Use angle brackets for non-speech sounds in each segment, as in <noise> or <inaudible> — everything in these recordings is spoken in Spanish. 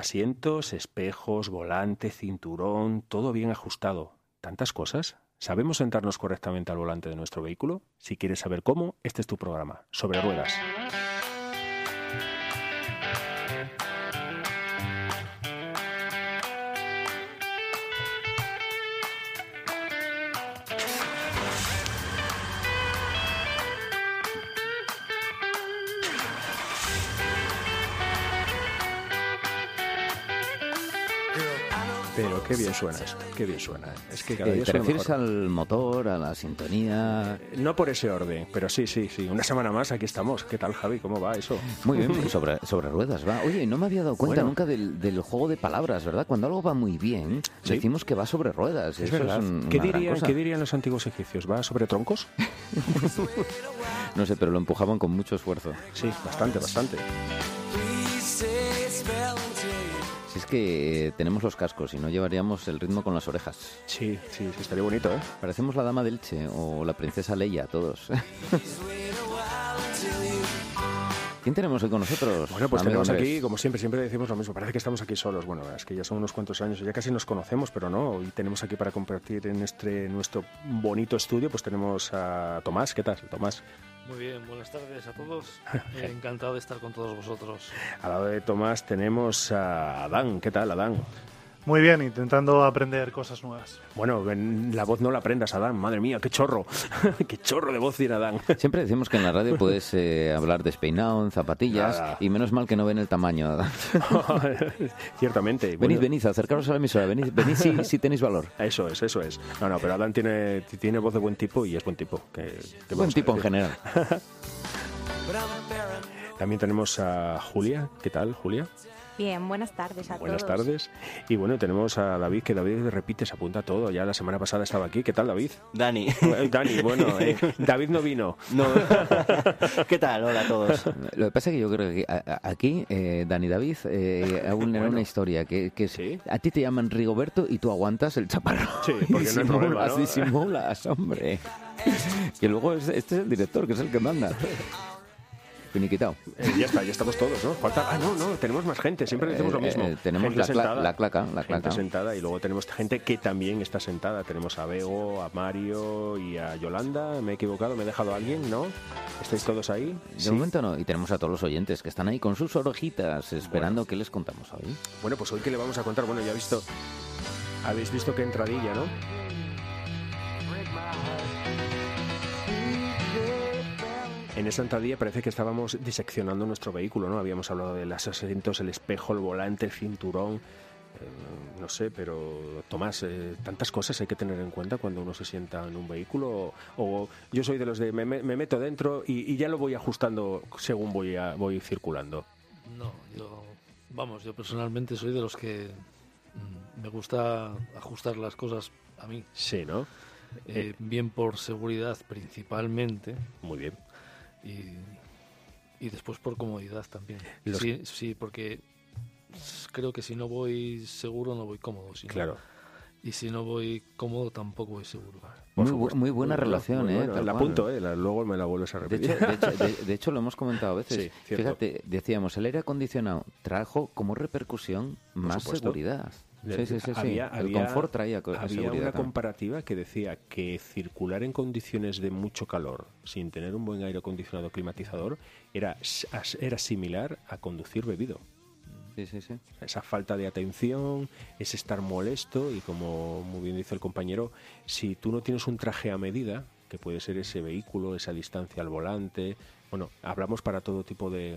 Asientos, espejos, volante, cinturón, todo bien ajustado. ¿Tantas cosas? ¿Sabemos sentarnos correctamente al volante de nuestro vehículo? Si quieres saber cómo, este es tu programa, sobre ruedas. Qué bien suena esto, qué bien suena. Es que cada Eh, día ¿Te refieres mejor. al motor, a la sintonía? No por ese orden, pero sí, sí, sí. Una semana más aquí estamos. ¿Qué tal, Javi? ¿Cómo va eso? Muy bien, pues <laughs> sobre, sobre ruedas, va. Oye, no me había dado cuenta Bueno. nunca del, del juego de palabras, ¿verdad? Cuando algo va muy bien, Sí. decimos que va sobre ruedas. Es Eso verdad. un- ¿Qué, dirían. ¿Qué dirían los antiguos egipcios? ¿Va sobre troncos? <laughs> No sé, pero lo empujaban con mucho esfuerzo. Sí, bastante, bastante. Si es que eh, tenemos los cascos y no llevaríamos el ritmo con las orejas. Sí, sí, sí, estaría bonito, ¿eh? Parecemos la dama del Che o la princesa Leia, todos. <laughs> ¿Quién tenemos hoy con nosotros? Bueno, pues tenemos Andrés? aquí, como siempre, siempre decimos lo mismo. Parece que estamos aquí solos. Bueno, es que ya son unos cuantos años, ya casi nos conocemos, pero no. Hoy tenemos aquí para compartir en este nuestro bonito estudio, pues tenemos a Tomás. ¿Qué tal, Tomás? Muy bien, buenas tardes a todos. <laughs> Eh, encantado de estar con todos vosotros. Al lado de Tomás tenemos a Adán. ¿Qué tal, Adán? Muy bien, intentando aprender cosas nuevas. Bueno, ven, la voz no la aprendas, Adán. Madre mía, qué chorro. <laughs> qué chorro de voz tiene Adán. Siempre decimos que en la radio puedes <laughs> eh, hablar despeinado, en zapatillas, Nada. y menos mal que no ven el tamaño. <laughs> Ciertamente. venid, Bueno, venid, acercaros a la emisora, venid, venid si, si tenéis valor. Eso es, eso es. No, no, pero Adán tiene, tiene voz de buen tipo y es buen tipo. Que, que Buen tipo en general. También tenemos a Julia. ¿Qué tal, Julia? Bien, buenas tardes a Buenas todos. tardes. Y bueno, tenemos a David, que David repite, se apunta todo. Ya la semana pasada estaba aquí. ¿Qué tal, David? Dani. Eh, Dani, bueno, <laughs> eh, David no vino. No. <laughs> ¿Qué tal? Hola a todos. Lo que pasa es que yo creo que aquí, eh, Dani David, eh, aún era Bueno. una historia que, que es- Sí. a ti te llaman Rigoberto y tú aguantas el chaparrón. <laughs> Sí, porque no hay Disimulas, problema, ¿no? disimulas, hombre. Que luego es- este es el director, que es el que manda. Finiquitado. Eh, ya está, ya estamos todos, ¿no? Falta... Ah, no, no, tenemos más gente. Siempre decimos lo Eh, mismo. eh, tenemos Gente la, cla- sentada. la claca, la Gente claca. sentada y luego tenemos gente que también está sentada. Tenemos a Bego, a Mario y a Yolanda. ¿Me he equivocado? ¿Me he dejado a alguien? ¿No? ¿Estáis todos ahí? De momento no, y tenemos a todos los oyentes que están ahí con sus orejitas esperando que les contamos hoy. Bueno, pues hoy que le vamos a contar, bueno, ya he visto, habéis visto qué entradilla, ¿no? En esa entradilla parece que estábamos diseccionando nuestro vehículo, ¿no? Habíamos hablado de los asientos, el espejo, el volante, el cinturón, eh, no sé, pero Tomás, eh, tantas cosas hay que tener en cuenta cuando uno se sienta en un vehículo. O, o yo soy de los de me, me- me meto dentro y, y ya lo voy ajustando según voy, a- voy circulando. No, yo, vamos, yo personalmente soy de los que mm, me gusta ajustar las cosas a mí, Sí, ¿no? eh, bien por seguridad principalmente Muy bien. Y, y después por comodidad también. Los- Sí, sí, porque creo que si no voy seguro no voy cómodo. si no- Claro. Y si no voy cómodo tampoco voy seguro. Muy, bu- muy buena Muy relación, muy ¿eh? bueno. La apunto, ¿eh? La- luego me la vuelves a De repetir. hecho, de, hecho, de- <laughs> de hecho, lo hemos comentado a veces. Sí. Fíjate, decíamos, el aire acondicionado trajo como repercusión más seguridad. Sí, sí, sí. sí. Había, el había- confort traía había seguridad. una también. comparativa que decía que circular en condiciones de mucho calor sin tener un buen aire acondicionado climatizador era, era similar a conducir bebido. Sí, sí, sí. Esa falta de atención, ese estar molesto y como muy bien dice el compañero, si tú no tienes un traje a medida, que puede ser ese vehículo, esa distancia al volante, bueno, hablamos para todo tipo de,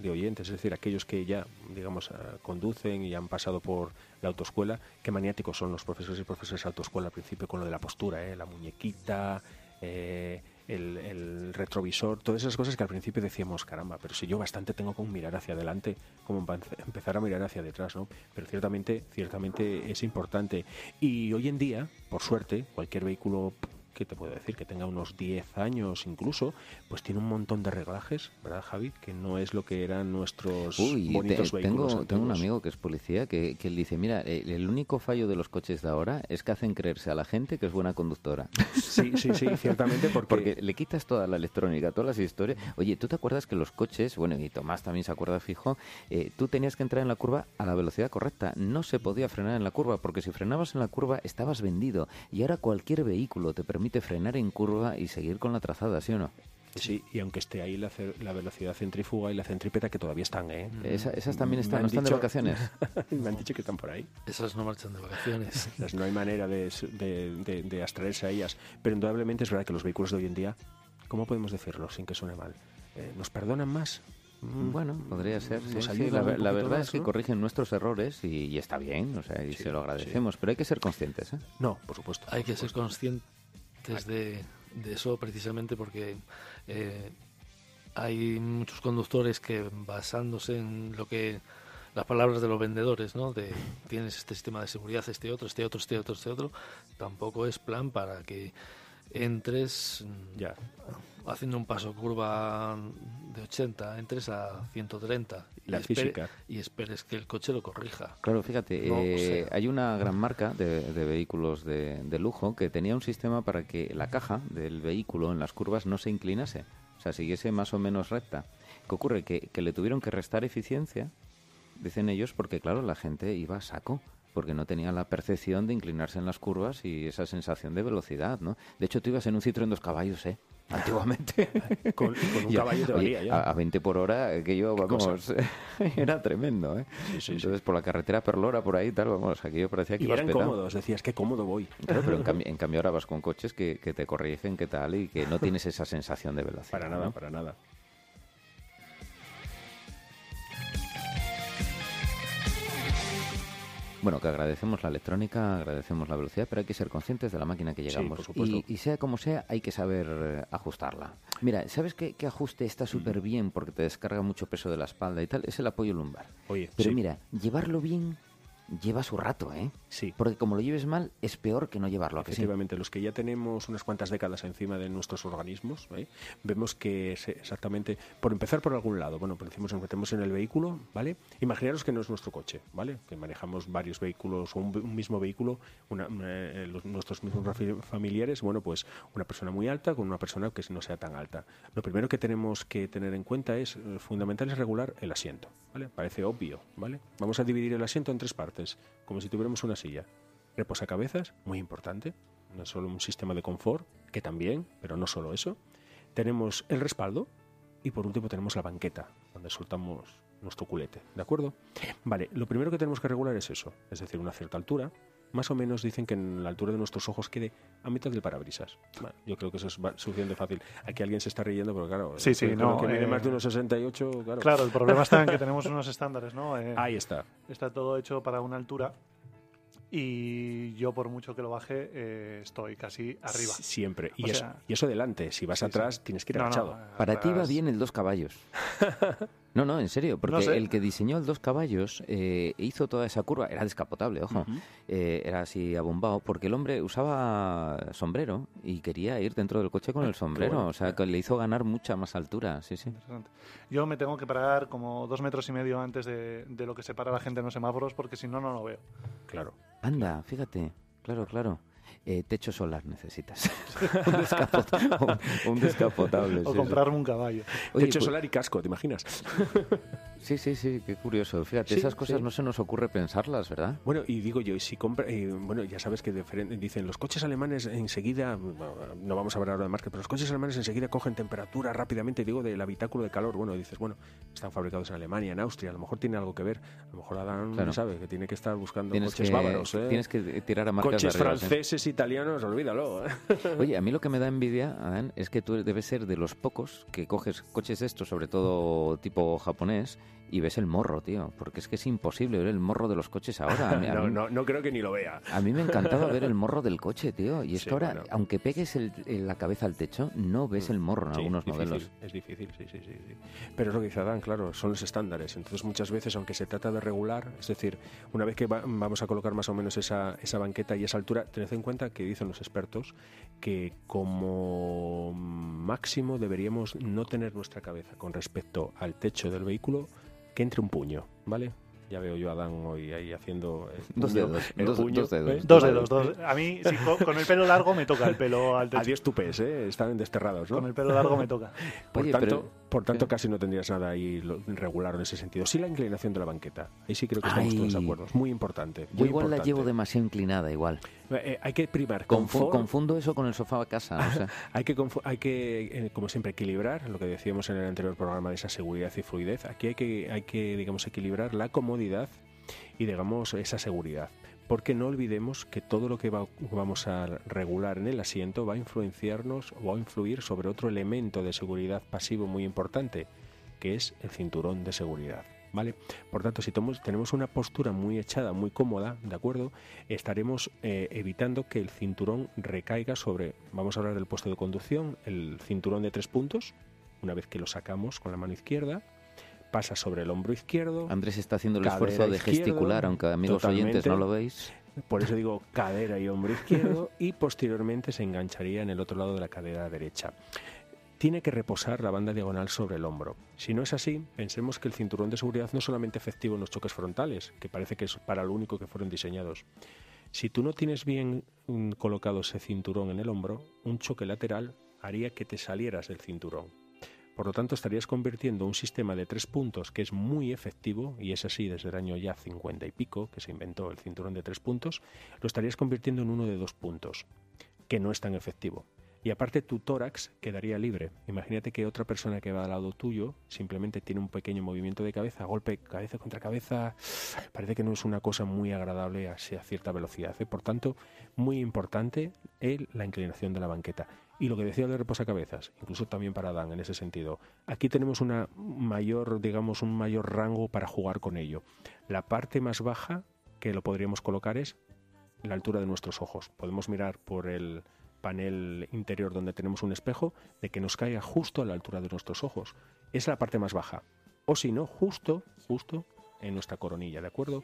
de oyentes, es decir, aquellos que ya, digamos, ah, conducen y han pasado por la autoescuela, qué maniáticos son los profesores y profesores de autoescuela al principio con lo de la postura, ¿eh? la muñequita, eh, el, retrovisor, todas esas cosas que al principio decíamos, caramba, pero si yo bastante tengo con mirar hacia adelante, como empezar a mirar hacia detrás, ¿no? Pero ciertamente, ciertamente es importante. Y hoy en día, por suerte, cualquier vehículo que te puedo decir que tenga unos 10 años incluso, pues tiene un montón de reglajes, ¿verdad, Javi? Que no es lo que eran nuestros Uy, bonitos te- vehículos. tengo, tengo un amigo que es policía que, que él dice, mira, el, el único fallo de los coches de ahora es que hacen creerse a la gente que es buena conductora. <laughs> Sí, sí, sí, ciertamente, porque, Porque le quitas toda la electrónica, todas las historias. Oye, ¿tú te acuerdas que los coches, bueno, y Tomás también se acuerda fijo, eh, tú tenías que entrar en la curva a la velocidad correcta. No se podía frenar en la curva, porque si frenabas en la curva estabas vendido. Y ahora cualquier vehículo te permite frenar en curva y seguir con la trazada, ¿sí o no? sí, y aunque esté ahí la, la velocidad centrífuga y la centrípeta, que todavía están, ¿eh? Esa- esas también Me están, no están de dicho- vacaciones. <laughs> Me han dicho que están por ahí. Esas no marchan de vacaciones. Sea, <laughs> no hay manera de, de, de- de abstraerse a ellas. Pero indudablemente es verdad que los vehículos de hoy en día, ¿cómo podemos decirlo sin que suene mal? Eh, ¿Nos perdonan más? Mm, Bueno, podría ser. sí, sí, la, la verdad más, es que ¿no? corrigen nuestros errores y, y está bien, o sea, y Sí, se lo sí. agradecemos, pero hay que ser conscientes. ¿eh? No, por supuesto. Hay por que ser supuesto. De, de eso precisamente porque eh, hay muchos conductores que basándose en lo que las palabras de los vendedores, ¿no? De tienes este sistema de seguridad, este otro, este otro, este otro, este otro, tampoco es plan para que entres Ya. haciendo un paso curva de 80, entres a 130 La y, espere- física. y esperes que el coche lo corrija. Claro, fíjate, No, o eh, sea- hay una gran marca de, de vehículos de, de lujo que tenía un sistema para que la caja del vehículo en las curvas no se inclinase, o sea, siguiese más o menos recta. ¿Qué ocurre? Que, que le tuvieron que restar eficiencia, dicen ellos, porque claro, la gente iba a saco porque no tenía la percepción de inclinarse en las curvas y esa sensación de velocidad, ¿no? De hecho, tú ibas en un Citroën dos caballos, ¿eh? <laughs> Antiguamente. <laughs> Con, con un Ya, caballo te valía ya. A, a 20 por hora, que yo, vamos, <laughs> era tremendo, ¿eh? Sí, sí, sí. Entonces, por la carretera Perlora, por ahí, tal, vamos, aquello parecía que Y ibas eran petado. cómodos, decías, qué cómodo voy. Claro, pero en cambio, en cambio ahora vas con coches que, que te corrigen, qué tal, y que no tienes esa sensación de velocidad. Para nada, ¿no? para nada. Bueno, que agradecemos la electrónica, agradecemos la velocidad, pero hay que ser conscientes de la máquina que Sí, llegamos. por supuesto. y, y sea como sea, hay que saber eh, ajustarla. Mira, ¿sabes qué, qué ajuste está súper bien porque te descarga mucho peso de la espalda y tal? Es el apoyo lumbar. Oye, Pero sí. mira, llevarlo bien lleva su rato, ¿eh? Sí. Porque como lo lleves mal, es peor que no llevarlo, ¿a que sí? Efectivamente, los que ya tenemos unas cuantas décadas encima de nuestros organismos, ¿eh? vemos que es exactamente, por empezar por algún lado, bueno, por encima nos metemos en el vehículo, ¿vale? Imaginaros que no es nuestro coche, ¿vale? Que manejamos varios vehículos o un, un mismo vehículo, una- eh, los- nuestros mismos familiares, bueno, pues una persona muy alta con una persona que no sea tan alta. Lo primero que tenemos que tener en cuenta es, eh, fundamental es regular el asiento, ¿vale? Parece obvio, ¿vale? Vamos a dividir el asiento en tres partes, como si tuviéramos una silla. Reposacabezas, muy importante. No solo un sistema de confort, que también, pero no solo eso. Tenemos el respaldo y por último tenemos la banqueta, donde soltamos nuestro culete. ¿De acuerdo? Vale, lo primero que tenemos que regular es eso, es decir, una cierta altura. Más o menos dicen que en la altura de nuestros ojos quede a mitad del parabrisas. Bueno, yo creo que eso es suficiente fácil. Aquí alguien se está riendo, pero claro, Sí, sí, no, que mide eh, más de unos 68, claro. Claro, el problema está en que <laughs> tenemos unos estándares, ¿no? Eh, Ahí está. está todo hecho para una altura y yo por mucho que lo baje eh, estoy casi arriba. Siempre. Y, eso, sea- y eso delante. Si vas Sí, sí. atrás, tienes que ir No, no, agachado. Para ti va bien el dos caballos. <laughs> No, no, en serio, porque No sé. el que diseñó el dos caballos eh, hizo toda esa curva, era descapotable, ojo, eh, era así abombado, porque el hombre usaba sombrero y quería ir dentro del coche con el sombrero, bueno. o sea, que le hizo ganar mucha más altura, sí, sí. Interesante. Yo me tengo que parar como dos metros y medio antes de, de lo que separa a la gente en los semáforos porque si no, no lo veo. Claro. Anda, fíjate, claro, claro. Eh, techo solar necesitas. <laughs> un, descapota- un- un descapotable. O sí, sí. comprarme un caballo. Oye, Techo pues- solar y casco, ¿te imaginas? <laughs> Sí, sí, sí, qué curioso. Fíjate, Sí, esas cosas sí. no se nos ocurre pensarlas, ¿verdad? Bueno, y digo yo, y si compra, eh, bueno, ya sabes que dicen los coches alemanes enseguida, bueno, no vamos a hablar ahora de marca, pero los coches alemanes enseguida cogen temperatura rápidamente, digo, del habitáculo de calor. Bueno, dices, bueno, están fabricados en Alemania, en Austria, a lo mejor tiene algo que ver. A lo mejor Adán Claro. sabe que tiene que estar buscando Tienes coches que, bávaros, ¿eh? tienes que tirar a marcas coches de arriba, ¿sí? franceses, italianos, olvídalo. ¿eh? <laughs> Oye, a mí lo que me da envidia, Adán, es que tú debes ser de los pocos que coges coches estos, sobre todo tipo japonés, y ves el morro, tío, porque es que es imposible ver el morro de los coches <laughs> ahora. Mí, no, no, no creo que ni lo vea. a mí me encantaba ver el morro del coche, tío. Y es Sí, que ahora, bueno. aunque pegues el- el- la cabeza al techo, no ves el morro en Sí, algunos difícil, modelos. Es difícil, sí, sí, sí, sí. Pero es lo que dice Adán, claro, son los estándares. Entonces muchas veces, aunque se trata de regular, es decir, una vez que va- vamos a colocar más o menos esa, esa banqueta y esa altura, tened en cuenta que dicen los expertos que como máximo deberíamos no tener nuestra cabeza con respecto al techo del vehículo que entre un puño, ¿vale? Ya veo yo a Adán hoy ahí haciendo el Dos puño, dedos, el dos- puño, dos dedos. ¿eh? Dos dedos, dos. A mí, sí, co- con, el pelo largo me toca el pelo al techo. Adiós tupés, ¿eh? Están desterrados, ¿no? Con el pelo largo me toca. Por Oye, tanto, pero- por tanto casi no tendrías nada ahí regular en ese sentido. Sí la inclinación de la banqueta. Ahí sí creo que estamos Ay. todos de acuerdo. Es muy importante. Yo igual la llevo demasiado inclinada, igual. Eh, eh, hay que primar confundo eso con el sofá a casa. o sea. <laughs> hay que, hay que eh, como siempre, equilibrar lo que decíamos en el anterior programa de esa seguridad y fluidez. Aquí hay que, hay que digamos, equilibrar la comodidad y, digamos, esa seguridad. Porque no olvidemos que todo lo que va- vamos a regular en el asiento va a influenciarnos o va a influir sobre otro elemento de seguridad pasivo muy importante, que es el cinturón de seguridad. ¿Vale? Por tanto, si tenemos una postura muy echada, muy cómoda, ¿de acuerdo? Estaremos eh, evitando que el cinturón recaiga sobre, vamos a hablar del puesto de conducción, el cinturón de tres puntos, una vez que lo sacamos con la mano izquierda, pasa sobre el hombro izquierdo, Andrés está haciendo el esfuerzo de gesticular, aunque amigos oyentes no lo veis. por eso digo cadera y hombro izquierdo, y posteriormente se engancharía en el otro lado de la cadera derecha. Tiene que reposar la banda diagonal sobre el hombro. Si no es así, pensemos que el cinturón de seguridad no es solamente efectivo en los choques frontales, que parece que es para lo único que fueron diseñados. Si tú no tienes bien mm, colocado ese cinturón en el hombro, un choque lateral haría que te salieras del cinturón. Por lo tanto, estarías convirtiendo un sistema de tres puntos que es muy efectivo, y es así desde el año ya 50 y pico, que se inventó el cinturón de tres puntos, lo estarías convirtiendo en uno de dos puntos, que no es tan efectivo. Y aparte tu tórax quedaría libre. Imagínate que otra persona que va al lado tuyo simplemente tiene un pequeño movimiento de cabeza, golpe cabeza contra cabeza, parece que no es una cosa muy agradable a cierta velocidad. ¿eh? Por tanto, muy importante el- la inclinación de la banqueta. Y lo que decía de reposacabezas, incluso también para Dan en ese sentido. Aquí tenemos una mayor, digamos, un mayor rango para jugar con ello. La parte más baja que lo podríamos colocar es la altura de nuestros ojos. Podemos mirar por el panel interior donde tenemos un espejo de que nos caiga justo a la altura de nuestros ojos. Es la parte más baja. O si no, justo, justo en nuestra coronilla, ¿de acuerdo?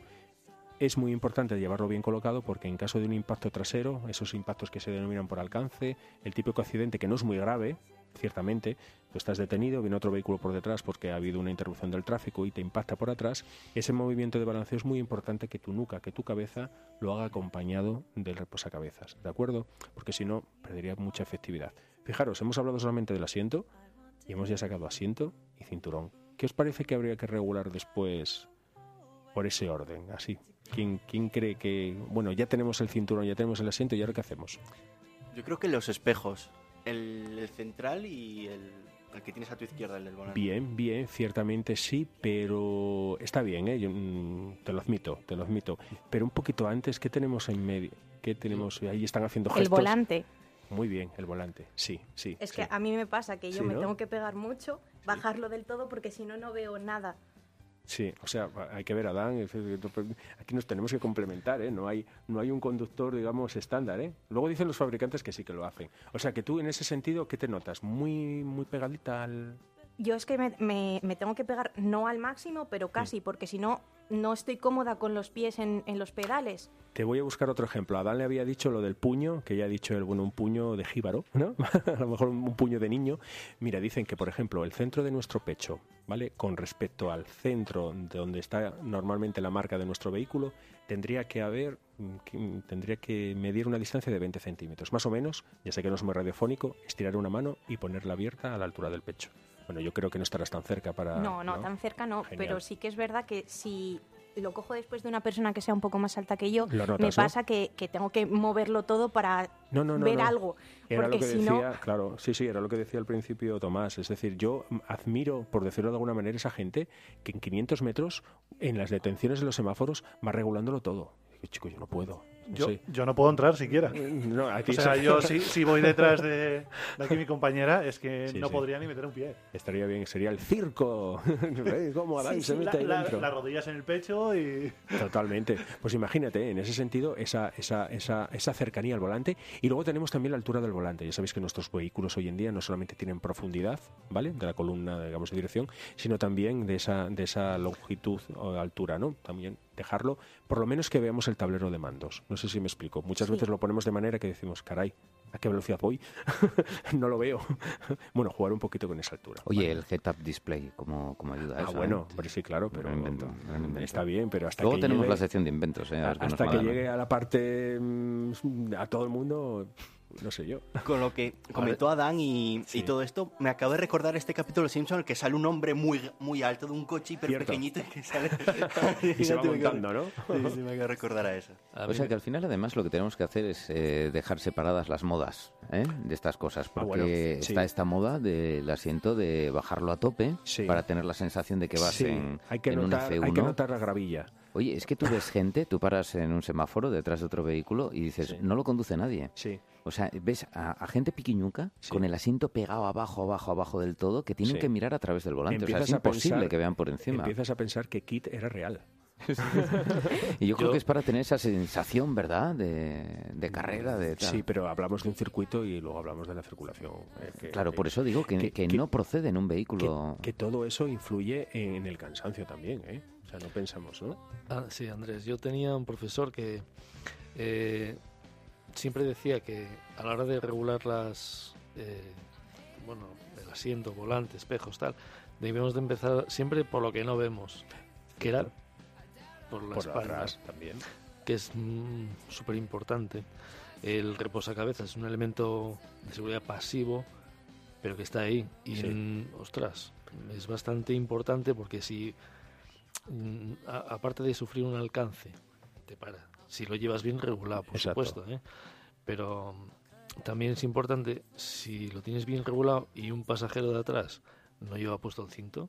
Es muy importante llevarlo bien colocado porque en caso de un impacto trasero, esos impactos que se denominan por alcance, el típico accidente que no es muy grave, ciertamente, tú estás detenido, viene otro vehículo por detrás porque ha habido una interrupción del tráfico y te impacta por atrás, ese movimiento de balanceo es muy importante que tu nuca, que tu cabeza lo haga acompañado del reposacabezas, ¿de acuerdo? Porque si no, perdería mucha efectividad. Fijaros, hemos hablado solamente del asiento y hemos ya sacado asiento y cinturón. ¿Qué os parece que habría que regular después por ese orden? Así. ¿Quién, quién cree que, bueno, ya tenemos el cinturón, ya tenemos el asiento y ahora qué hacemos? Yo creo que los espejos, el, el central y el, el que tienes a tu izquierda, el del volante. Bien, bien, ciertamente sí, pero está bien, ¿eh? Yo, mm, te lo admito, te lo admito. Pero un poquito antes, ¿qué tenemos en medio? ¿Qué tenemos? Ahí están haciendo gestos. El volante. Muy bien, el volante, sí, sí. Es sí. que a mí me pasa que yo Sí, me ¿no? tengo que pegar mucho, bajarlo del todo porque si no, no veo nada. Sí, o sea, hay que ver a Dan. es decir, Aquí nos tenemos que complementar, ¿eh? No hay, no hay un conductor, digamos, estándar, ¿eh? Luego dicen los fabricantes que sí que lo hacen. O sea, que tú en ese sentido, ¿qué te notas? Muy, muy pegadita al... Yo es que me, me- me tengo que pegar no al máximo, pero casi, porque si no, no estoy cómoda con los pies en, los pedales. Te voy a buscar otro ejemplo. Adán le había dicho lo del puño, que ya ha dicho él, bueno, un puño de jíbaro, ¿no? <laughs> a lo mejor un puño de niño. Mira, dicen que, por ejemplo, el centro de nuestro pecho, ¿vale? Con respecto al centro de donde está normalmente la marca de nuestro vehículo, tendría que haber, mm, mm, tendría que medir una distancia de 20 centímetros. Más o menos, ya sé que no es muy radiofónico, estirar una mano y ponerla abierta a la altura del pecho. Bueno, yo creo que no estarás tan cerca para... no, no, tan cerca no, Genial. pero sí que es verdad que si lo cojo después de una persona que sea un poco más alta que yo, notas, me ¿no? pasa que, que tengo que moverlo todo para No, no, no, ver no. algo. Era porque lo que si decía, no, claro, sí, sí, era lo que decía al principio Tomás. Es decir, yo admiro, por decirlo de alguna manera, esa gente que en 500 metros, en las detenciones de los semáforos, va regulándolo todo. Digo, chico, yo no puedo. Yo, Sí. yo no puedo entrar siquiera. No, a ti O sea, yo si, si voy detrás <laughs> de, de aquí mi compañera, es que Sí, no sí. podría ni meter un pie. Estaría bien, sería el circo. <laughs> ¿Ves ¿Cómo Adán Sí, se sí, mete la- ahí la- dentro? las rodillas en el pecho y... <laughs> Totalmente. Pues imagínate, en ese sentido, esa, esa, esa, esa cercanía al volante. Y luego tenemos también la altura del volante. Ya sabéis que nuestros vehículos hoy en día no solamente tienen profundidad, ¿vale? De la columna, digamos, de dirección, sino también de esa, de esa longitud o altura, ¿no? También dejarlo, por lo menos que veamos el tablero de mandos. No sé si me explico. Muchas Sí. veces lo ponemos de manera que decimos, caray, ¿a qué velocidad voy? <laughs> no lo veo. <laughs> bueno, jugar un poquito con esa altura. Oye, ¿vale? el head-up display, ¿cómo, cómo ayuda a Ah, eso? bueno, eh? sí, claro, pero Gran invento, está bien, pero hasta Luego que tenemos llegue- la sección de inventos, ¿eh? A ver qué nos hasta que llegue a la parte mm, a todo el mundo, no sé yo. Con lo que <laughs> comentó Adán y, Sí. y todo esto, me acabo de recordar este capítulo de Simpson en el que sale un hombre muy, muy alto de un coche hiper Cierto. pequeñito y que sale. <laughs> Y se va montando, ¿no? <laughs> Sí, sí, me acabo de recordar a eso. A O sea que al final además lo que tenemos que hacer es eh, dejar separadas las modas ¿eh? de estas cosas, porque Ah, bueno, sí. está esta moda del asiento de bajarlo a tope Sí. para tener la sensación de que vas Sí, en, hay que en un notar, F1. hay que notar la gravilla. Oye, es que tú ves gente, tú paras en un semáforo detrás de otro vehículo y dices, Sí. no lo conduce nadie. Sí, O sea, ves a, a gente piquiñuca Sí. con el asiento pegado abajo, abajo, abajo del todo, que tienen Sí. que mirar a través del volante. o sea, es Empiezas a imposible pensar- que vean por encima. empiezas a pensar que Kit era real. <laughs> Y yo, creo que es para tener esa sensación, ¿verdad? De, de carrera, de tal. Sí, pero hablamos de un circuito y luego hablamos de la circulación. eh, que- Claro, por eso digo que, que- que que- no procede en un que, vehículo. que todo eso influye en el cansancio también, ¿eh? O sea, no pensamos, ¿no? Ah, sí, Andrés. Yo tenía un profesor que eh, siempre decía que a la hora de regular las, eh, bueno, el asiento, volante, espejos, tal, debíamos de empezar siempre por lo que no vemos, que era por la Por espalda, atrás también. que es súper importante. El reposacabezas es un elemento de seguridad pasivo, pero que está ahí. Y, Sí. mm, ostras, es bastante importante porque si, mm, a- aparte de sufrir un alcance, te para. Si lo llevas bien regulado, por Exacto. supuesto. ¿eh? Pero mm, también es importante, si lo tienes bien regulado y un pasajero de atrás no lleva puesto el cinto,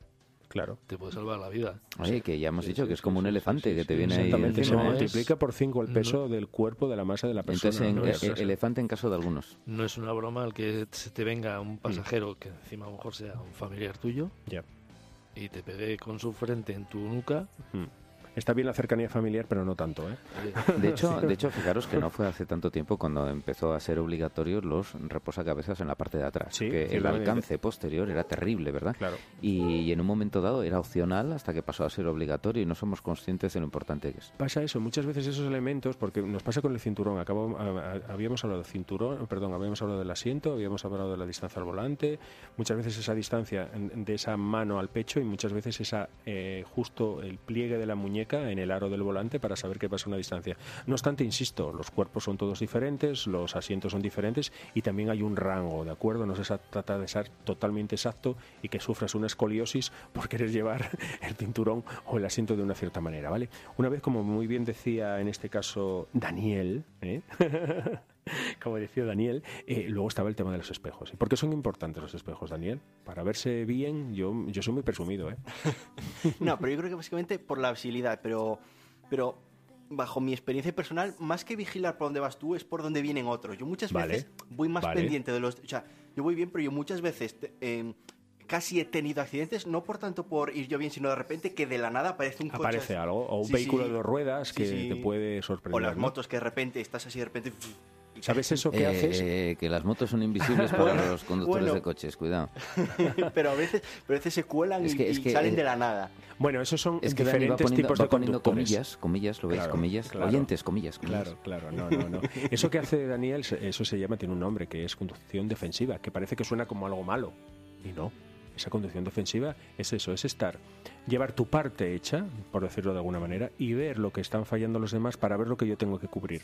Claro. te puede salvar la vida. Oye, que ya hemos Sí, dicho sí, que es como un elefante sí, que te sí, viene ahí Exactamente, se ¿eh? multiplica por 5 el no- peso del cuerpo, de la masa de la persona. Entonces, en- ¿no? Es- elefante en caso de algunos. No es una broma el que se te venga Mm. un pasajero que encima a lo mejor sea un familiar tuyo Ya. y te pegue con su frente en tu nuca. Mm. Está bien la cercanía familiar, pero no tanto, ¿eh? De hecho, <laughs> de hecho, fijaros que no fue hace tanto tiempo cuando empezó a ser obligatorio los reposacabezas en la parte de atrás. Sí, que sí, el alcance posterior era terrible, ¿verdad? Claro. Y, y en un momento dado era opcional hasta que pasó a ser obligatorio y no somos conscientes de lo importante que es. Pasa eso, muchas veces esos elementos, porque nos pasa con el cinturón, acabo, a- a- habíamos hablado del cinturón, perdón, habíamos hablado del asiento, habíamos hablado de la distancia al volante, muchas veces esa distancia de esa mano al pecho y muchas veces esa eh, justo el pliegue de la muñeca en el aro del volante para saber que pasa una distancia. No obstante, insisto, los cuerpos son todos diferentes, los asientos son diferentes y también hay un rango, ¿de acuerdo? No se trata de ser totalmente exacto y que sufras una escoliosis por querer llevar <laughs> el cinturón o el asiento de una cierta manera, ¿vale? Una vez, como muy bien decía en este caso Daniel, ¿eh? <laughs> como decía Daniel, eh, luego estaba el tema de los espejos. ¿Y por qué son importantes los espejos, Daniel? Para verse bien, yo, yo soy muy presumido, ¿eh? <laughs> No, pero yo creo que básicamente por la visibilidad, pero, pero bajo mi experiencia personal, más que vigilar por dónde vas tú, es por dónde vienen otros. Yo muchas Vale, veces voy más vale. pendiente de los... O sea, yo voy bien, pero yo muchas veces te- em, casi he tenido accidentes, no por tanto por ir yo bien, sino de repente que de la nada aparece un coche... Aparece algo, o un Sí, vehículo sí. de dos ruedas que sí. te puede sorprender. O las ¿no? motos que de repente estás así de repente... ¿Sabes eso que Eh, haces? que las motos son invisibles para <laughs> los conductores bueno. de coches, cuidado. <laughs> pero a veces, pero a veces se cuelan Es y, que- es y que, salen eh, de la nada. Bueno, esos son Es que diferentes poniendo, tipos de poniendo conductores. comillas, comillas, ¿lo veis? Claro, comillas, claro. oyentes, comillas, comillas. Claro, claro, no, no, no. <laughs> Eso que hace Daniel, eso se llama, tiene un nombre, que es conducción defensiva, que parece que suena como algo malo. Y no. Esa conducción defensiva es eso, es estar, llevar tu parte hecha, por decirlo de alguna manera, y ver lo que están fallando los demás para ver lo que yo tengo que cubrir.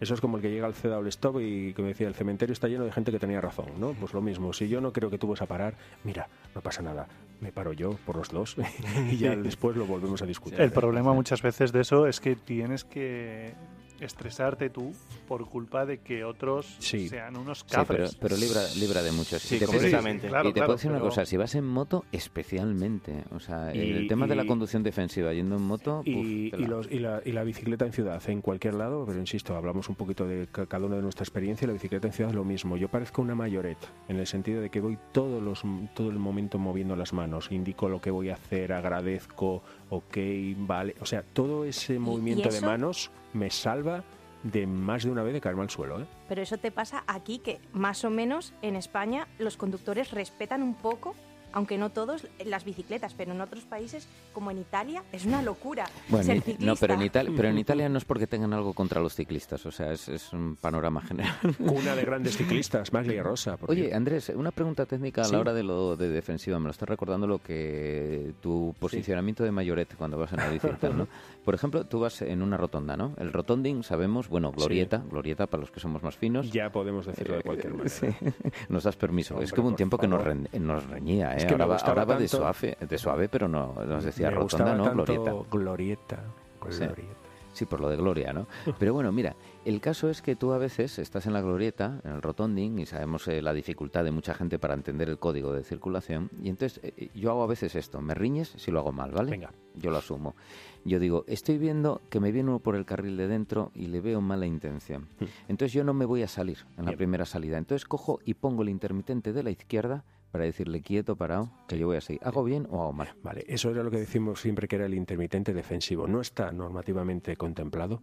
Eso es como el que llega al CW Stop y que me decía, el cementerio está lleno de gente que tenía razón, ¿no? Pues lo mismo, si yo no creo que tú vas a parar, mira, no pasa nada, me paro yo por los dos <laughs> y ya <laughs> después lo volvemos a discutir. El problema muchas veces de eso es que tienes que estresarte tú por culpa de que otros Sí. sean unos Sí, pero, cafres. pero libra, libra de muchos. Sí, Y te puedo- completamente. claro, y te claro, puedo decir una cosa, si vas en moto, especialmente. O sea, Y- el tema de la conducción defensiva yendo en moto... Y, puf, y tela. los- y la, y la bicicleta en ciudad, en cualquier lado, pero insisto, hablamos un poquito de ca- cada uno de nuestra experiencia, la bicicleta en ciudad es lo mismo. Yo parezco una mayoret, en el sentido de que voy todos los, todo el momento moviendo las manos, indico lo que voy a hacer, agradezco, ok, vale. O sea, todo ese movimiento de manos me salva de más de una vez de caerme al suelo. ¿eh? Pero eso te pasa aquí, que más o menos en España los conductores respetan un poco, aunque no todos, las bicicletas, pero en otros países, como en Italia, es una locura Bueno, ser ciclista. no, pero en, Italia, pero en Italia no es porque tengan algo contra los ciclistas, o sea, es, es un panorama general. <laughs> Una de grandes ciclistas, Maglia Rosa. porque- Oye, Andrés, una pregunta técnica a Sí. la hora de lo de defensiva. Me lo estás recordando lo que tu posicionamiento de mayoret cuando vas en la bicicleta, ¿no? <laughs> Por ejemplo, tú vas en una rotonda, ¿no? El rotonding, sabemos, bueno, glorieta, glorieta para los que somos más finos. ya podemos decirlo de cualquier manera. Sí. <laughs> Nos das permiso. es que hubo un tiempo que nos, ren- nos reñía, ¿eh? Es que me ahora, va, gustaba ahora va de tanto- suave, de suave, pero no nos decía Me rotonda, no, tanto glorieta. glorieta. Sí. glorieta. Sí, por lo de Gloria, ¿no? Pero bueno, mira, el caso es que tú a veces estás en la glorieta, en el rotonding, y sabemos eh, la dificultad de mucha gente para entender el código de circulación, y entonces eh, yo hago a veces esto, me riñes si lo hago mal, ¿vale? Venga. Yo lo asumo. Yo digo, estoy viendo que me viene uno por el carril de dentro y le veo mala intención. Entonces yo no me voy a salir en la Bien. primera salida. Entonces cojo y pongo el intermitente de la izquierda para decirle quieto, parado, que yo voy a seguir. ¿Hago bien o hago mal? Vale, eso era lo que decimos siempre que era el intermitente defensivo. No está normativamente contemplado,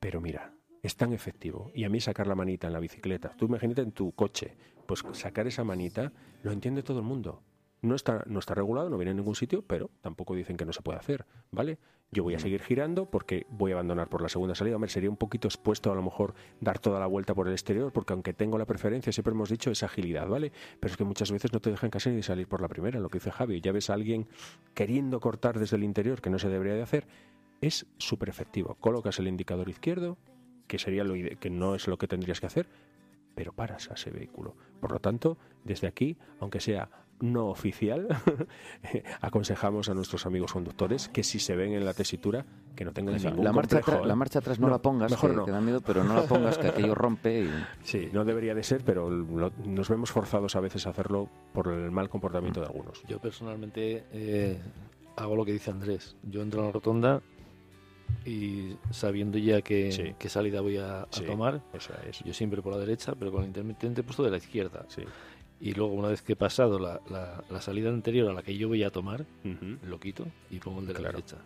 pero mira, es tan efectivo. Y a mí sacar la manita en la bicicleta, tú imagínate en tu coche, pues sacar esa manita lo entiende todo el mundo. No está, no está regulado, no viene en ningún sitio, pero tampoco dicen que no se puede hacer, ¿vale? Yo voy a seguir girando porque voy a abandonar por la segunda salida. Hombre, sería un poquito expuesto a lo mejor dar toda la vuelta por el exterior, porque aunque tengo la preferencia, siempre hemos dicho, es agilidad, ¿vale? Pero es que muchas veces no te dejan casi ni salir por la primera, lo que dice Javi. Ya ves a alguien queriendo cortar desde el interior, que no se debería de hacer, es súper efectivo. Colocas el indicador izquierdo, que sería lo que no es lo que tendrías que hacer, pero paras a ese vehículo. Por lo tanto, desde aquí, aunque sea no oficial, <laughs> aconsejamos a nuestros amigos conductores que si se ven en la tesitura, que no tengan ningún la, marcha complejo, atrás- ¿eh? la marcha atrás no, No, la pongas, mejor que, no. que da miedo, pero no la pongas, que aquello rompe y... Sí, no debería de ser, pero lo- nos vemos forzados a veces a hacerlo por el mal comportamiento de algunos. Yo personalmente eh, hago lo que dice Andrés. Yo entro en la rotonda y sabiendo ya que, Sí. qué salida voy a, a Sí. tomar, Eso es. yo siempre por la derecha, pero con el intermitente puesto de la izquierda. Sí. Y luego, una vez que he pasado la, la- la salida anterior a la que yo voy a tomar, lo quito y pongo el de la derecha.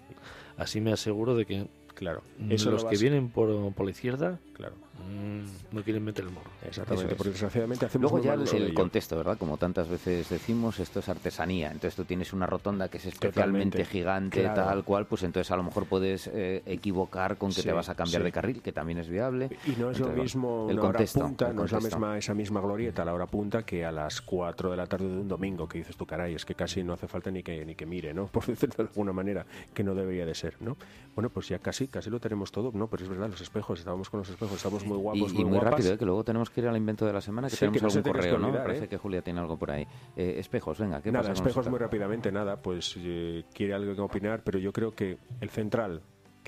Así me aseguro de que Claro. Eso los lo que vienen por, por la izquierda Claro. Mm, no quieren meter el morro. Exactamente, es. porque desgraciadamente hacemos Luego ya el, el contexto, ¿verdad? Como tantas veces decimos, esto es artesanía. Entonces tú tienes una rotonda que es especialmente Totalmente. gigante, Claro. tal cual, pues entonces a lo mejor puedes eh, equivocar con que Sí, te vas a cambiar sí. de carril, que también es viable. Y no es lo Entonces, mismo el una hora contexto, punta, el no es la misma, esa misma glorieta a la hora punta que a las 4 de la tarde de un domingo, que dices tú, caray, es que casi no hace falta ni que, ni que mire, ¿no? <laughs> Por decirlo de alguna manera, que no debería de ser, ¿no? Bueno, pues ya casi, casi lo tenemos todo, ¿no? Pero es verdad, los espejos, estábamos con los espejos, estamos muy Y, guapos, y muy, muy guapas. rápido, ¿eh? que luego tenemos que ir al invento de la semana, que Sí, tenemos que no algún correo, ¿no? olvidar, Parece ¿eh? que Julia tiene algo por ahí. Eh, espejos, venga, ¿qué Nada, pasa con espejos muy rápidamente, nada, pues eh, quiere algo que opinar, pero yo creo que el central,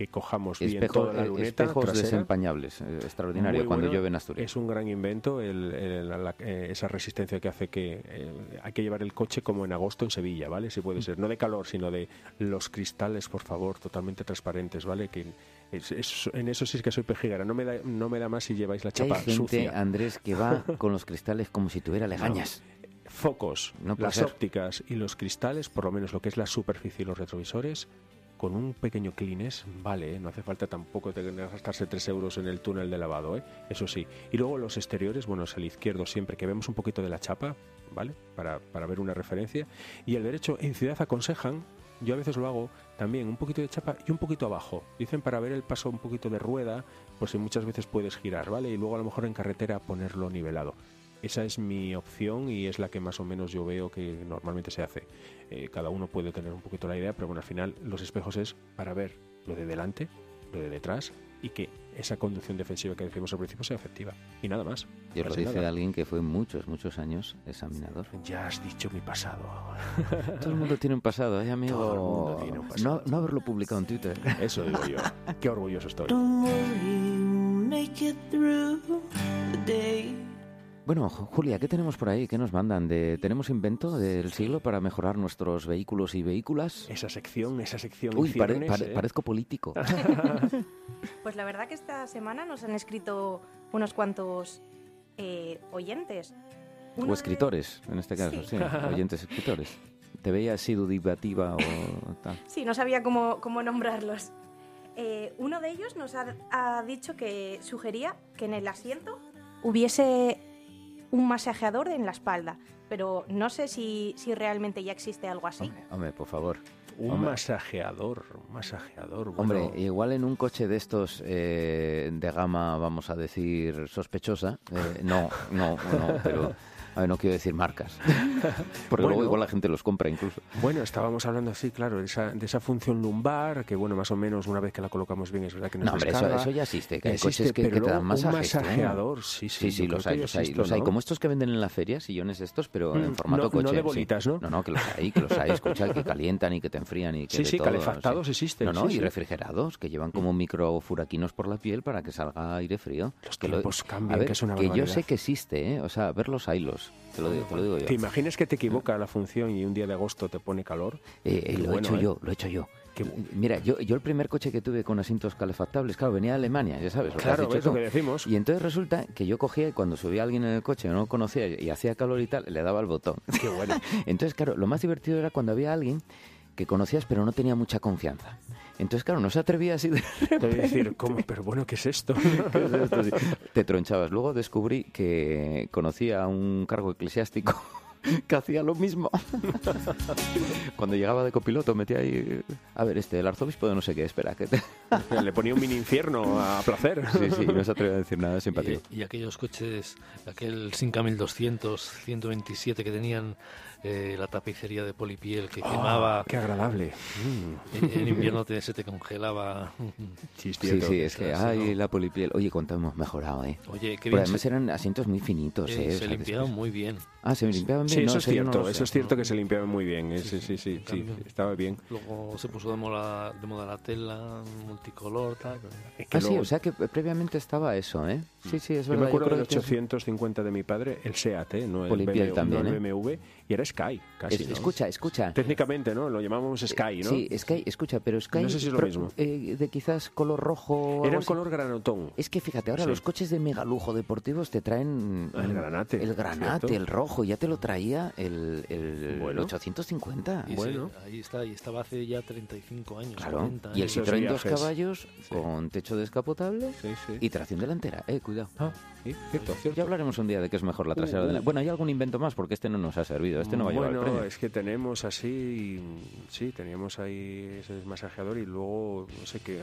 que cojamos bien Espejo- toda la eh, luneta espejos trasera, desempañables, eh, extraordinario, Muy cuando bueno. llueve en Asturias. Es un gran invento el- el- la- eh, esa resistencia que hace que eh, hay que llevar el coche como en agosto en Sevilla, ¿vale? Si puede ser, no de calor, sino de los cristales, por favor, totalmente transparentes, ¿vale? Que es- es- en eso sí es que soy pejigara. No me da, no me da más si lleváis la Que hay chapa gente, sucia. Andrés, que va <laughs> con los cristales como si tuviera legañas. Focos, No las ser. ópticas y los cristales, por lo menos lo que es la superficie y los retrovisores, con un pequeño cleaners, vale, ¿eh? no hace falta tampoco tener gastarse 3 euros en el túnel de lavado, ¿eh? eso sí. Y luego los exteriores, bueno, es el izquierdo siempre que vemos un poquito de la chapa, ¿vale? Para, para ver una referencia. Y el derecho, en ciudad aconsejan, yo a veces lo hago también, un poquito de chapa y un poquito abajo. Dicen para ver el paso un poquito de rueda, pues si muchas veces puedes girar, ¿vale? Y luego a lo mejor en carretera ponerlo nivelado. Esa es mi opción y es la que más o menos yo veo que normalmente se hace. Eh, cada uno puede tener un poquito la idea, pero bueno, al final los espejos es para ver lo de delante, lo de detrás y que esa conducción defensiva que decimos al principio sea efectiva. Y nada más. Y os lo dice nada. alguien que fue muchos, muchos años examinador. Ya has dicho mi pasado. <laughs> Todo el mundo tiene un pasado, ¿eh, amigo? Todo el mundo tiene un pasado. No, no haberlo publicado en Twitter. <laughs> Eso digo yo. Qué orgulloso estoy. Don't worry, make it through the day. Bueno, Julia, ¿qué tenemos por ahí? ¿Qué nos mandan? De, ¿Tenemos invento del siglo para mejorar nuestros vehículos y vehículas? Esa sección, esa sección. Uy, pare- pare- ¿eh? parezco político. <laughs> <laughs> Pues la verdad que esta semana nos han escrito unos cuantos eh, oyentes. Uno o de- escritores, en este caso, sí. Sí. Oyentes escritores. ¿Te veía así dudativa o tal? Sí, no sabía cómo, cómo nombrarlos. Eh, uno de ellos nos ha, ha dicho que sugería que en el asiento hubiese un masajeador en la espalda, pero no sé si, si realmente ya existe algo así. Hombre, hombre, por favor. Un Hombre. masajeador, un masajeador. bueno. Hombre, igual en un coche de estos eh, de gama, vamos a decir, sospechosa, eh, no, no, no, pero a ver, no quiero decir marcas, <laughs> porque luego igual la gente los compra incluso. Bueno, estábamos hablando así, claro, de esa, de esa función lumbar, que bueno, más o menos una vez que la colocamos bien es verdad que nos No, hombre, eso, eso ya existe, que hay Existe, coches que, que te dan un masajes. tú. masajeador, sí, sí, Sí, sí, yo los hay, que los hay, los hay. ¿no? Como estos que venden en la feria, sillones estos, pero en Mm, formato no- coche. no de sí. bolitas, ¿no? No, no, que los hay, que los hay, escucha, que <laughs> calientan y que te enfrían y que Sí, de sí, todo, calefactados existen, No, no, sí, y sí. refrigerados, que llevan como microfuraquinos por la piel para que salga aire frío. Los que lo- tiempos cambian, ver, que es una yo barbaridad. sé que existe, ¿eh? O sea, ver los te lo, digo- te lo digo yo. ¿Te imaginas que te equivoca la función y un día de agosto te pone calor? Eh, eh, lo he hecho ¿eh? yo, lo he hecho yo. Qué Mira, yo, yo el primer coche que tuve con asientos calefactables, claro, venía de Alemania, ya sabes. Lo Claro, ves lo que decimos. Y entonces resulta que yo cogía y cuando subía a alguien en el coche no lo conocía y hacía calor y tal, le daba el botón. Qué bueno. <laughs> Entonces, claro, lo más divertido era cuando había alguien que conocías pero no tenía mucha confianza. Entonces, claro, no se atrevía así de <laughs> Te voy a decir, ¿cómo? Pero bueno, ¿qué es esto? <laughs> ¿Qué es esto? Sí. Te tronchabas. Luego descubrí que conocía a un cargo eclesiástico <laughs> que hacía lo mismo. Cuando llegaba de copiloto metía ahí... A ver, este, el arzobispo de no sé qué, espera, que te... Le ponía un mini infierno a placer. Sí, sí, no se atrevía a decir nada simpático. Y, y aquellos coches, aquel Simca 1200, 127 que tenían eh, la tapicería de polipiel que quemaba, Ah, qué agradable. Mm, en, en invierno te- se te congelaba. <laughs> Sí, sí, es que, ay, no. la polipiel. Oye, cuánto hemos mejorado, ¿eh? Oye, qué Pero bien además se, eran asientos muy finitos, eh, ¿eh? O se sea, limpiaban después- muy bien. Ah, se limpiaban bien. Sí, no, eso es yo no cierto, eso es cierto que se limpiaba muy bien. eh, Sí, sí, sí, sí, sí, También. estaba bien. Luego se puso de moda, de moda la tela, multicolor, tal. pero- Es que Ah, sí, o sea que previamente estaba eso, ¿eh? Sí, sí, es Yo verdad. me acuerdo del que- 850 de mi padre, el SEAT, ¿eh? no el, Polipiel BMW, también, no el ¿eh? Y era Sky, casi. Es- ¿no? Escucha, escucha. Técnicamente, ¿no? Lo llamábamos Sky, ¿no? Sí, Sky, escucha, pero Sky... No sé si es lo pro- mismo. eh, de quizás color rojo Era así. color granotón. Es que fíjate, ahora Sí. los coches de megalujo deportivos te traen... Ah, el granate, El granate, ¿cierto? el rojo, ya te lo traía el, el Bueno. 850. Y Bueno. ahí está, y estaba hace ya 35 años. Claro, 40 y el años. Citroën dos caballos Sí. con techo descapotable Sí, sí. y tracción delantera. Eh, cuidado. Ah, sí, cierto, cierto. Ya hablaremos un día de qué es mejor la trasera Uh, uh. delantera. Bueno, hay algún invento más porque este no nos ha servido. Este no va a llevar bueno, el premio. es que tenemos así, sí, teníamos ahí ese masajeador y luego, no sé qué,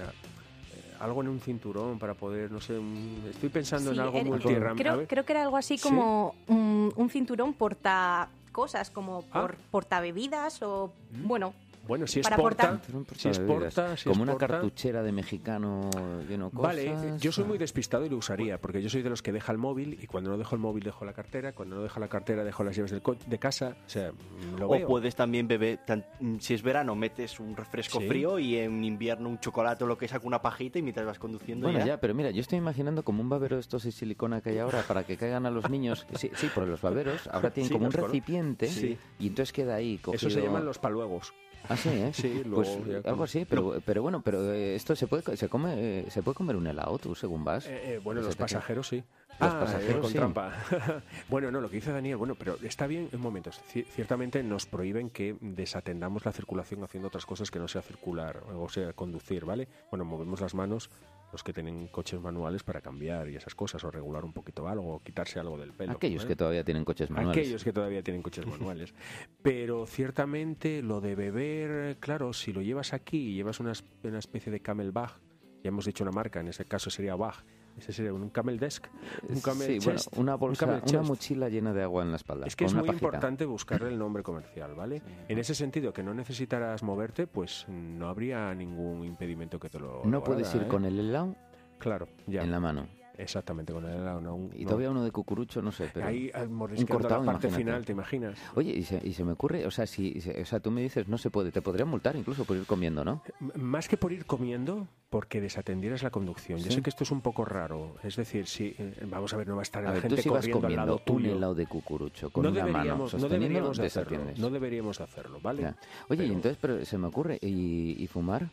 algo en un cinturón para poder, no sé, un- estoy pensando en algo multirram. a Creo, creo que era algo así Sí. como un, un cinturón porta cosas, como Ah. por, portabebidas o, bueno, Bueno, si es para porta, portar- Cinturón si es portabebidas. porta, si Como es una porta- cartuchera de mexicano lleno cosas. Vale, yo soy muy despistado y lo usaría, porque yo soy de los que deja el móvil y cuando no dejo el móvil dejo la cartera, cuando no dejo la cartera dejo las llaves del co- de casa, o sea, lo O veo. puedes también beber, tan- si es verano, metes un refresco Sí. frío y en invierno un chocolate o lo que sea con una pajita y mientras vas conduciendo Bueno, ya. ya, pero mira, yo estoy imaginando como un babero de estos de silicona que hay ahora para que caigan a los niños. Sí, sí, porque los baberos ahora tienen Sí, como un recipiente Sí. y entonces queda ahí cogido... Eso se llaman los paluegos. Ah, sí, ¿eh? Sí, luego pues algo así, pero, pero bueno, pero eh, esto se puede se come eh, se puede comer un helado tú según vas. Eh, eh, bueno, los pasajeros sí. Los Ah, pasajeros, eh, con sí. trampa. <laughs> bueno, no, lo que dice Daniel, bueno, pero está bien en momentos. Ci- Ciertamente nos prohíben que desatendamos la circulación haciendo otras cosas que no sea circular, o sea, conducir, ¿vale? Bueno, movemos las manos los que tienen coches manuales para cambiar y esas cosas, o regular un poquito algo, o quitarse algo del pelo. Aquellos ¿vale? que todavía tienen coches manuales. Aquellos que todavía tienen coches manuales. <laughs> Pero ciertamente lo de beber, claro, si lo llevas aquí y llevas una, una especie de camelback, ya hemos dicho una marca, en ese caso sería Bach, ese sería un camel desk, un camel sí, bueno, una un bolsa, camel una mochila llena de agua en la espalda. Es que es muy pajita. importante buscarle el nombre comercial, ¿vale? En ese sentido, que no necesitaras moverte, pues no habría ningún impedimento que te lo No puedes ir ¿eh? con el helado Claro, ya. en la mano. Exactamente, con el helado. No, un- Y no. todavía uno de cucurucho, no sé, pero... Ahí ah, un mordisqueando cortado, la parte imagínate. final, ¿te imaginas? Oye, y se, y se me ocurre, o sea, si, o sea, tú me dices, no se puede, te podrían multar incluso por ir comiendo, ¿no? M- Más que por ir comiendo, porque desatendieras la conducción. Yo Sí. sé que esto es un poco raro. Es decir, si eh, vamos a ver, no va a estar A la ver, tú gente si vas corriendo al lado comiendo un tuyo. helado de cucurucho con no una mano no deberíamos de hacerlo. No deberíamos de hacerlo, ¿vale? Ya. Oye, y Pero- entonces, pero se me ocurre, ¿y, y fumar?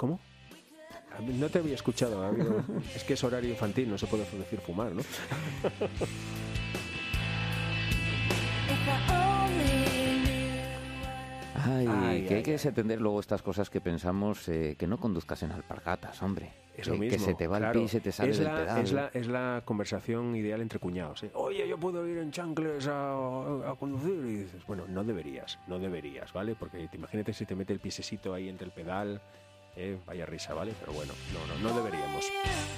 ¿Cómo? No te había escuchado. ha habido- <laughs> es que es horario infantil, no se puede decir fumar, ¿no? Ay, Ay, que hay ay, que ay. desatender luego estas cosas que pensamos, eh, que no conduzcas en alpargatas, hombre. Es que, lo mismo. que se te va claro. el pie y se te sale es del la, pedal. Es la, es la conversación ideal entre cuñados. ¿eh? Oye, yo puedo ir en chancles a, a conducir. Y dices, bueno, no deberías, no deberías, ¿vale? Porque te imagínate si te mete el piececito ahí entre el pedal. Eh, vaya risa, ¿vale? Pero bueno, no, no, no deberíamos.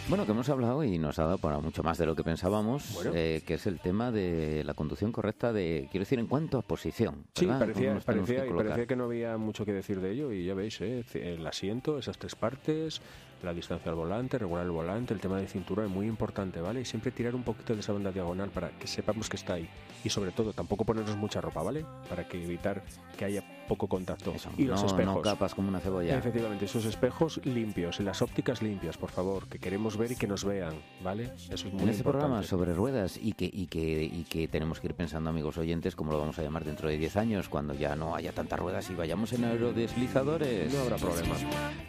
Bueno, que hemos hablado y nos ha dado para mucho más de lo que pensábamos, Bueno. eh, que es el tema de la conducción correcta de, quiero decir, en cuanto a posición. Sí, parecía, ¿Cómo nos tenemos parecía, que parecía que no había mucho que decir de ello y ya veis, ¿eh? el asiento, esas tres partes, la distancia al volante, regular el volante, el tema de cintura es muy importante, ¿vale? Y siempre tirar un poquito de esa banda diagonal para que sepamos que está ahí. Y sobre todo, tampoco ponernos mucha ropa, ¿vale? Para que evitar que haya poco contacto. Eso, y los no, espejos. no capas como una cebolla. Efectivamente, esos espejos limpios y las ópticas limpias, por favor, que queremos ver y que nos vean, ¿vale? Eso es muy En este programa importante. sobre ruedas y que, y, que, y que tenemos que ir pensando, amigos oyentes, cómo lo vamos a llamar dentro de 10 años, cuando ya no haya tantas ruedas y vayamos en aerodeslizadores. No habrá problema.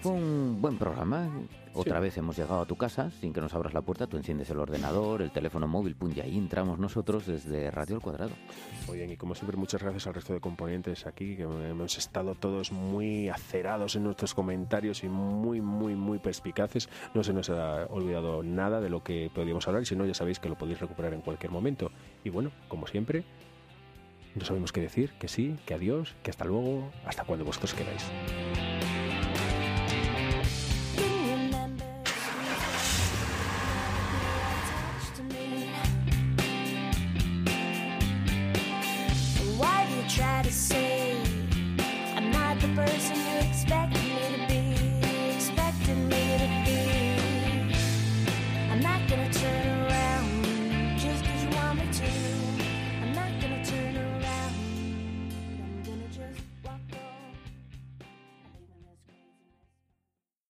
Fue un buen programa. Otra vez hemos llegado a tu casa sin que nos abras la puerta. Tú enciendes el ordenador, el teléfono móvil, pum, y ahí entramos nosotros desde Radio al Cuadrado. Muy bien, y como siempre, muchas gracias al resto de componentes aquí, que hemos estado todos muy acerados en nuestros comentarios y muy, muy, muy perspicaces. No se nos ha olvidado nada de lo que podíamos hablar, y si no, ya sabéis que lo podéis recuperar en cualquier momento. Y bueno, como siempre, no sabemos qué decir, que sí, que adiós, que hasta luego, hasta cuando vosotros queráis.